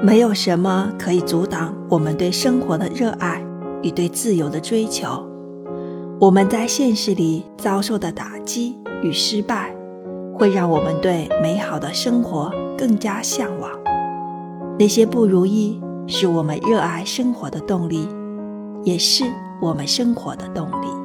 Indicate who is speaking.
Speaker 1: 没有什么可以阻挡我们对生活的热爱与对自由的追求。我们在现实里遭受的打击与失败会让我们对美好的生活更加向往。那些不如意是我们热爱生活的动力也是我们生活的动力。